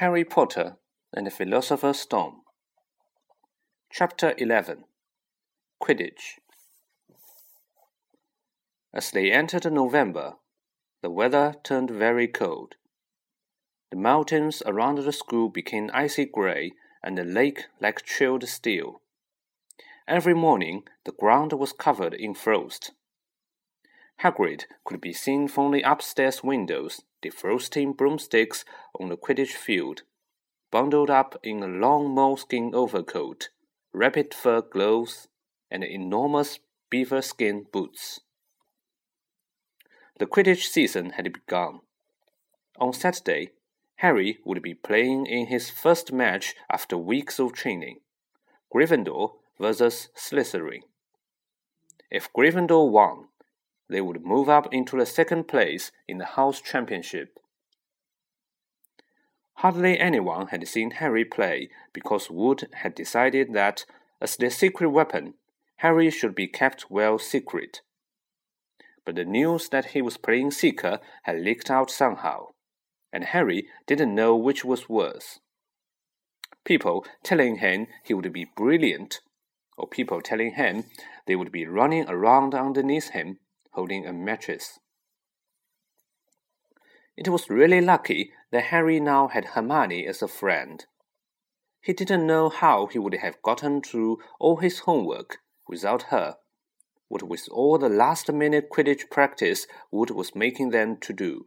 Harry Potter and the Philosopher's Stone. Chapter 11 Quidditch. As they entered November, the weather turned very cold. The mountains around the school became icy gray and the lake like chilled steel. Every morning the ground was covered in frost. Hagrid could be seen from the upstairs windows defrosting broomsticks on the Quidditch field, bundled up in a long moleskin overcoat, rabbit fur gloves, and enormous beaver skin boots. The Quidditch season had begun. On Saturday, Harry would be playing in his first match after weeks of training Gryffindor versus Slytherin. If Gryffindor won, they would move up into the second place in the house championship. Hardly anyone had seen Harry play because Wood had decided that, as the secret weapon, Harry should be kept well secret. But the news that he was playing Seeker had leaked out somehow, and Harry didn't know which was worse. People telling him he would be brilliant, or people telling him they would be running around underneath him holding a mattress. It was really lucky that Harry now had Hermione as a friend. He didn't know how he would have gotten through all his homework without her, what with all the last minute Quidditch practice Wood was making them to do.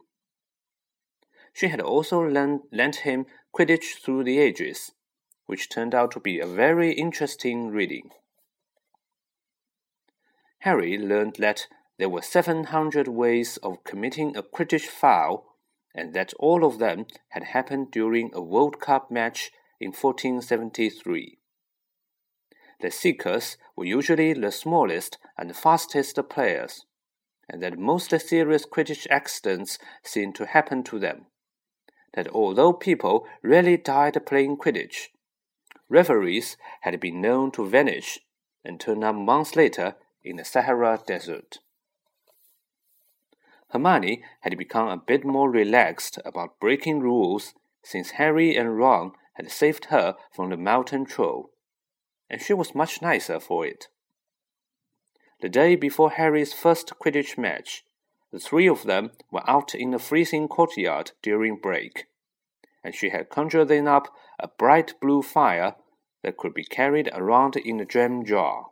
She had also lent, lent him Quidditch Through the Ages, which turned out to be a very interesting reading. Harry learned that there were 700 ways of committing a Quidditch foul, and that all of them had happened during a World Cup match in 1473. The Seekers were usually the smallest and fastest players, and that most serious Quidditch accidents seemed to happen to them. That although people rarely died playing Quidditch, referees had been known to vanish and turn up months later in the Sahara Desert. Hermione had become a bit more relaxed about breaking rules since Harry and Ron had saved her from the mountain troll, and she was much nicer for it. The day before Harry's first Quidditch match, the three of them were out in the freezing courtyard during break, and she had conjured them up a bright blue fire that could be carried around in a jam jar.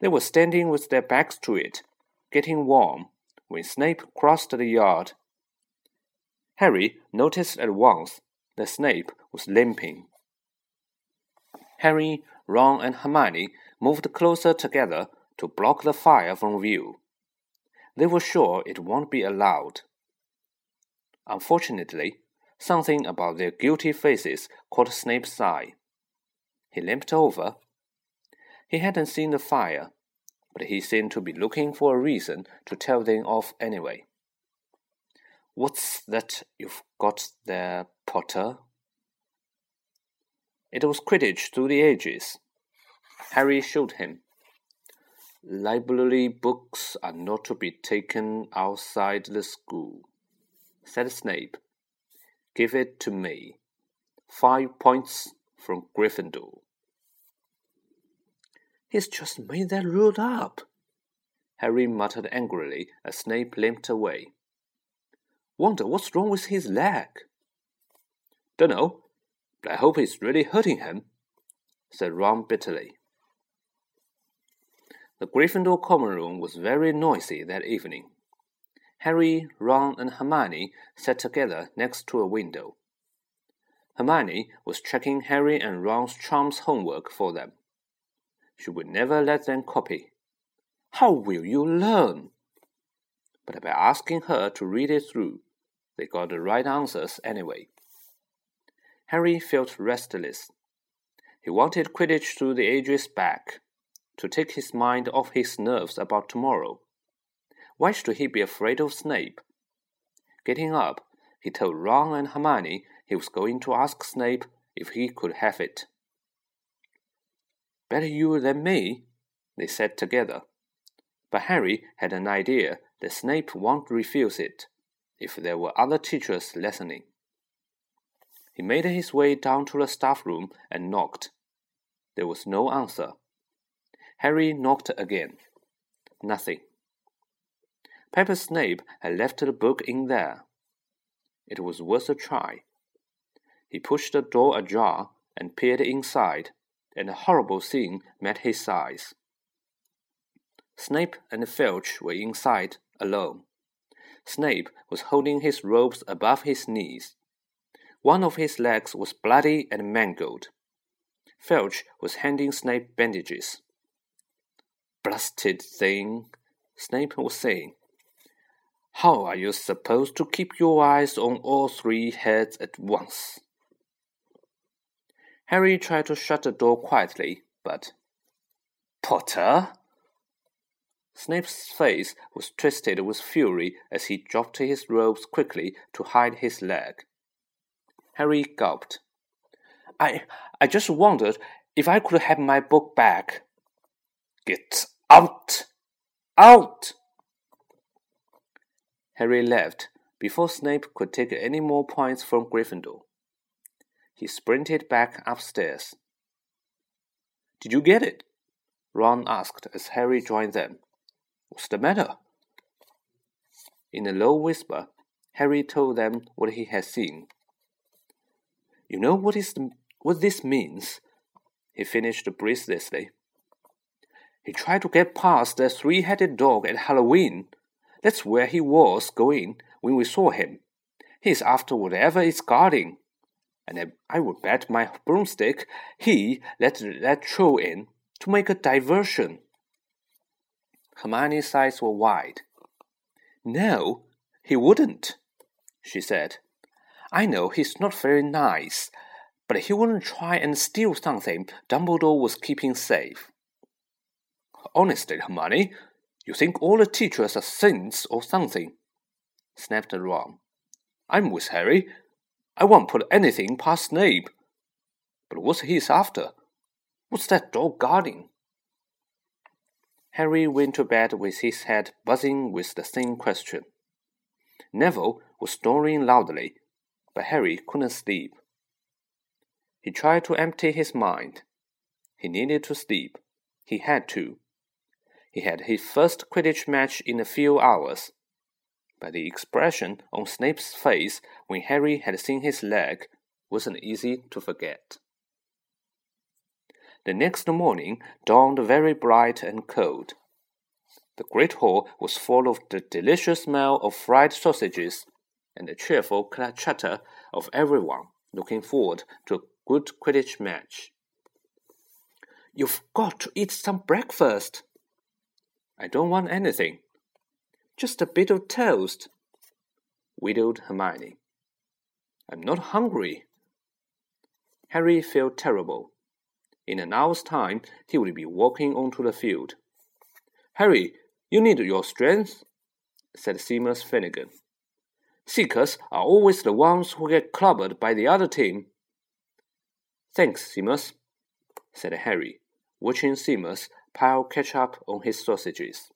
They were standing with their backs to it, getting warm when Snape crossed the yard. Harry noticed at once that Snape was limping. Harry, Ron, and Hermione moved closer together to block the fire from view. They were sure it won't be allowed. Unfortunately, something about their guilty faces caught Snape's eye. He limped over. He hadn't seen the fire, but he seemed to be looking for a reason to tell them off anyway. What's that you've got there, Potter? It was Quidditch through the ages. Harry showed him. Library books are not to be taken outside the school, said Snape. Give it to me. Five points from Gryffindor. He's just made that rule up. Harry muttered angrily as Snape limped away. Wonder what's wrong with his leg? Dunno, but I hope it's really hurting him, said Ron bitterly. The Gryffindor common room was very noisy that evening. Harry, Ron, and Hermione sat together next to a window. Hermione was checking Harry and Ron's charms homework for them. She would never let them copy. How will you learn? But by asking her to read it through, they got the right answers anyway. Harry felt restless. He wanted Quidditch through the ages back, to take his mind off his nerves about tomorrow. Why should he be afraid of Snape? Getting up, he told Ron and Hermione he was going to ask Snape if he could have it. Better you than me, they said together. But Harry had an idea that Snape won't refuse it if there were other teachers listening. He made his way down to the staff room and knocked. There was no answer. Harry knocked again. Nothing. Pepper Snape had left the book in there. It was worth a try. He pushed the door ajar and peered inside, and a horrible scene met his eyes. Snape and Filch were inside, alone. Snape was holding his robes above his knees. One of his legs was bloody and mangled. Filch was handing Snape bandages. Blasted thing, Snape was saying. How are you supposed to keep your eyes on all three heads at once? Harry tried to shut the door quietly, but. Potter? Snape's face was twisted with fury as he dropped his robes quickly to hide his leg. Harry gulped. I I just wondered if I could have my book back. Get out! Out! Harry left before Snape could take any more points from Gryffindor. He sprinted back upstairs. Did you get it? Ron asked as Harry joined them. What's the matter? In a low whisper, Harry told them what he had seen. You know what is the, what this means? He finished breathlessly. He tried to get past the three-headed dog at Halloween. That's where he was going when we saw him. He's after whatever is guarding and I would bet my broomstick he let that troll in to make a diversion. Hermione's eyes were wide. No, he wouldn't, she said. I know he's not very nice, but he wouldn't try and steal something Dumbledore was keeping safe. Honestly, Hermione, you think all the teachers are saints or something, snapped Ron. I'm with Harry. I won't put anything past Snape. But what's he after? What's that dog guarding? Harry went to bed with his head buzzing with the same question. Neville was snoring loudly, but Harry couldn't sleep. He tried to empty his mind. He needed to sleep. He had to. He had his first Quidditch match in a few hours, but the expression on Snape's face when Harry had seen his leg wasn't easy to forget. The next morning dawned very bright and cold. The great hall was full of the delicious smell of fried sausages and the cheerful chatter of everyone looking forward to a good Quidditch match. You've got to eat some breakfast. I don't want anything, just a bit of toast, wheedled Hermione. I'm not hungry. Harry felt terrible. In an hour's time, he would be walking onto the field. Harry, you need your strength, said Seamus Finnigan. Seekers are always the ones who get clobbered by the other team. Thanks, Seamus, said Harry, watching Seamus pile ketchup on his sausages.